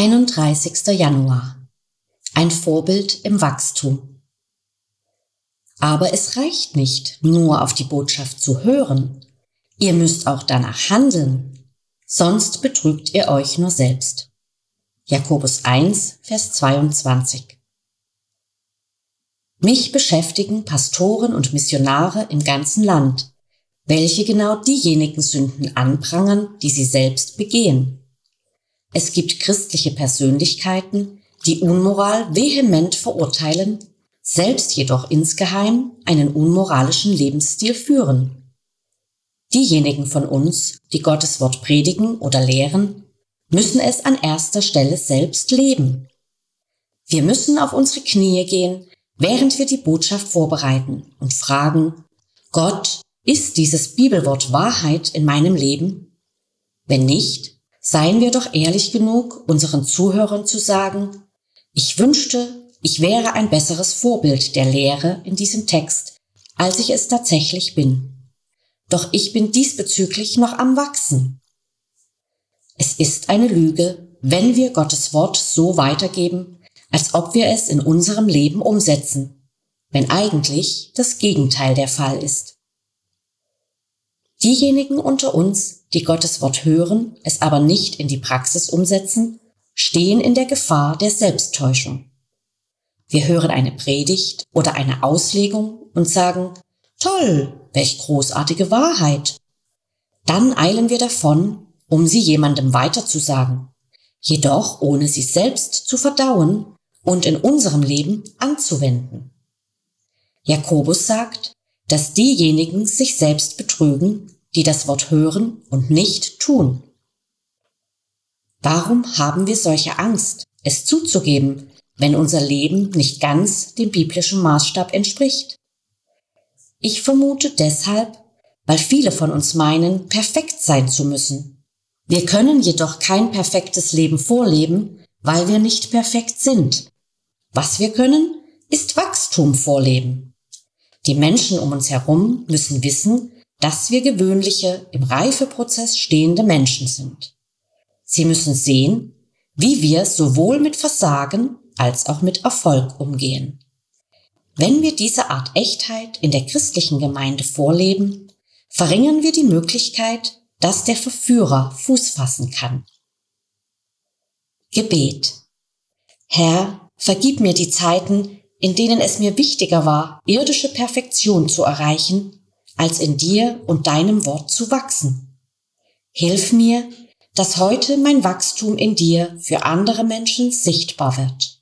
31. Januar. Ein Vorbild im Wachstum. Aber es reicht nicht, nur auf die Botschaft zu hören. Ihr müsst auch danach handeln, sonst betrügt ihr euch nur selbst. Jakobus 1, Vers 22. Mich beschäftigen Pastoren und Missionare im ganzen Land, welche genau diejenigen Sünden anprangern, die sie selbst begehen. Es gibt christliche Persönlichkeiten, die Unmoral vehement verurteilen, selbst jedoch insgeheim einen unmoralischen Lebensstil führen. Diejenigen von uns, die Gottes Wort predigen oder lehren, müssen es an erster Stelle selbst leben. Wir müssen auf unsere Knie gehen, während wir die Botschaft vorbereiten und fragen, Gott, ist dieses Bibelwort Wahrheit in meinem Leben? Wenn nicht, seien wir doch ehrlich genug, unseren Zuhörern zu sagen, ich wünschte, ich wäre ein besseres Vorbild der Lehre in diesem Text, als ich es tatsächlich bin. Doch ich bin diesbezüglich noch am Wachsen. Es ist eine Lüge, wenn wir Gottes Wort so weitergeben, als ob wir es in unserem Leben umsetzen, wenn eigentlich das Gegenteil der Fall ist. Diejenigen unter uns, die Gottes Wort hören, es aber nicht in die Praxis umsetzen, stehen in der Gefahr der Selbsttäuschung. Wir hören eine Predigt oder eine Auslegung und sagen, toll, welch großartige Wahrheit. Dann eilen wir davon, um sie jemandem weiterzusagen, jedoch ohne sie selbst zu verdauen und in unserem Leben anzuwenden. Jakobus sagt, dass diejenigen sich selbst betrügen, die das Wort hören und nicht tun. Warum haben wir solche Angst, es zuzugeben, wenn unser Leben nicht ganz dem biblischen Maßstab entspricht? Ich vermute deshalb, weil viele von uns meinen, perfekt sein zu müssen. Wir können jedoch kein perfektes Leben vorleben, weil wir nicht perfekt sind. Was wir können, ist Wachstum vorleben. Die Menschen um uns herum müssen wissen, dass wir gewöhnliche, im Reifeprozess stehende Menschen sind. Sie müssen sehen, wie wir sowohl mit Versagen als auch mit Erfolg umgehen. Wenn wir diese Art Echtheit in der christlichen Gemeinde vorleben, verringern wir die Möglichkeit, dass der Verführer Fuß fassen kann. Gebet. Herr, vergib mir die Zeiten, in denen es mir wichtiger war, irdische Perfektion zu erreichen, als in dir und deinem Wort zu wachsen. Hilf mir, dass heute mein Wachstum in dir für andere Menschen sichtbar wird.